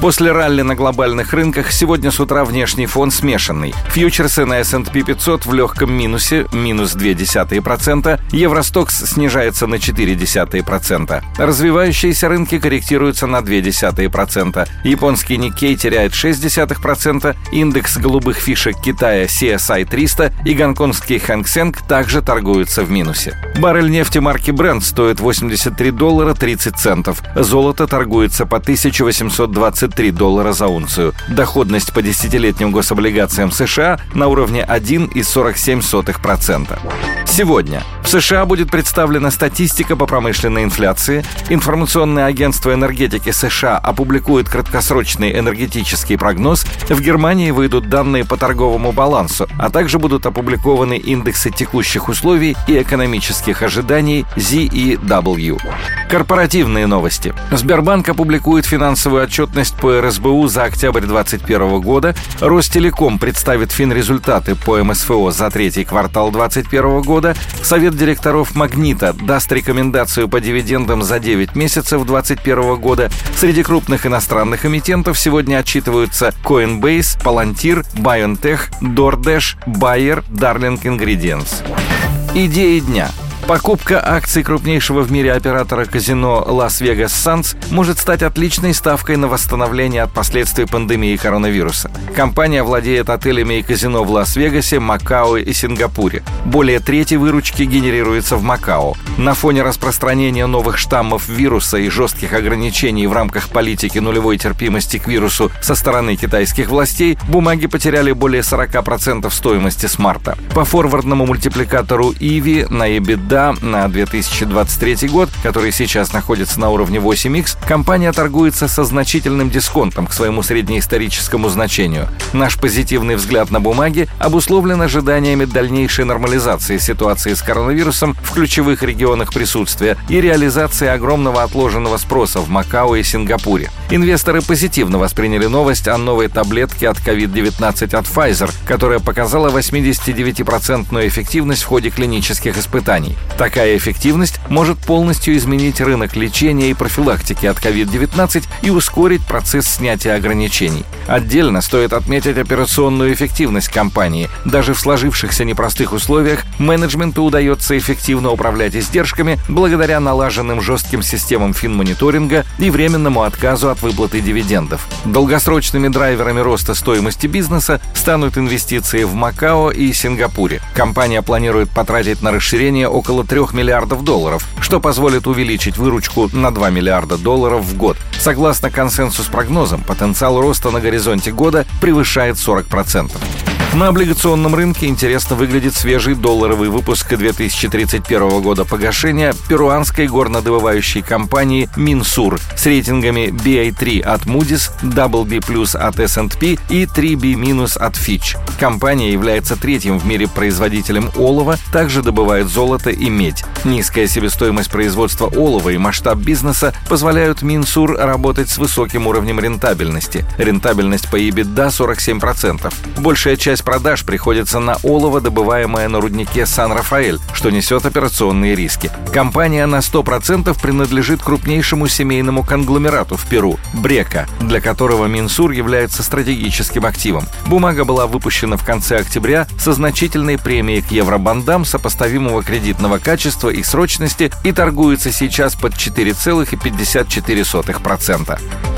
После ралли на глобальных рынках сегодня с утра внешний фон смешанный. Фьючерсы на S&P 500 в легком минусе, минус 0,2%, Евростокс снижается на 0,4%. Развивающиеся рынки корректируются на 0,2%. Японский Никей теряет 0,6%, индекс голубых фишек Китая CSI 300 и гонконгский Хэнк Сенг также торгуются в минусе. Баррель нефти марки Brent стоит 83 доллара 30 центов. Золото торгуется по 1820 23 доллара за унцию. Доходность по десятилетним гособлигациям США на уровне 1,47%. Сегодня в США будет представлена статистика по промышленной инфляции. Информационное агентство энергетики США опубликует краткосрочный энергетический прогноз. В Германии выйдут данные по торговому балансу, а также будут опубликованы индексы текущих условий и экономических ожиданий ZEW. Корпоративные новости. Сбербанк опубликует финансовую отчетность по РСБУ за октябрь 2021 года. Ростелеком представит финрезультаты по МСФО за третий квартал 2021 года. Совет директоров «Магнита» даст рекомендацию по дивидендам за 9 месяцев 2021 года. Среди крупных иностранных эмитентов сегодня отчитываются Coinbase, Palantir, BioNTech, DoorDash, Bayer, Darling Ingredients. Идеи дня – Покупка акций крупнейшего в мире оператора казино Las Vegas Sands может стать отличной ставкой на восстановление от последствий пандемии коронавируса. Компания владеет отелями и казино в Лас-Вегасе, Макао и Сингапуре. Более трети выручки генерируется в Макао. На фоне распространения новых штаммов вируса и жестких ограничений в рамках политики нулевой терпимости к вирусу со стороны китайских властей, бумаги потеряли более 40% стоимости с марта. По форвардному мультипликатору Иви на EBITDA На 2023 год, который сейчас находится на уровне 8x, компания торгуется со значительным дисконтом к своему среднеисторическому значению. Наш позитивный взгляд на бумаги обусловлен ожиданиями дальнейшей нормализации ситуации с коронавирусом в ключевых регионах присутствия и реализации огромного отложенного спроса в Макао и Сингапуре. Инвесторы позитивно восприняли новость о новой таблетке от COVID-19 от Pfizer, которая показала 89% эффективность в ходе клинических испытаний. Такая эффективность может полностью изменить рынок лечения и профилактики от COVID-19 и ускорить процесс снятия ограничений. Отдельно стоит отметить операционную эффективность компании. Даже в сложившихся непростых условиях менеджменту удается эффективно управлять издержками благодаря налаженным жестким системам финмониторинга и временному отказу от выплаты дивидендов. Долгосрочными драйверами роста стоимости бизнеса станут инвестиции в Макао и Сингапуре. Компания планирует потратить на расширение около около 3 миллиардов долларов, что позволит увеличить выручку на 2 миллиарда долларов в год. Согласно консенсус-прогнозам, потенциал роста на горизонте года превышает 40%. На облигационном рынке интересно выглядит свежий долларовый выпуск 2031 года погашения перуанской горнодобывающей компании Минсур с рейтингами BA3 от Moody's, WB+, от S&P и 3B- от Fitch. Компания является третьим в мире производителем олова, также добывает золото и медь. Низкая себестоимость производства олова и масштаб бизнеса позволяют Минсур работать с высоким уровнем рентабельности. Рентабельность по EBITDA 47%. Большая часть Часть продаж приходится на олово, добываемое на руднике Сан-Рафаэль, что несет операционные риски. Компания на 100% принадлежит крупнейшему семейному конгломерату в Перу – Брека, для которого Минсур является стратегическим активом. Бумага была выпущена в конце октября со значительной премией к евробандам сопоставимого кредитного качества и срочности и торгуется сейчас под 4,54%.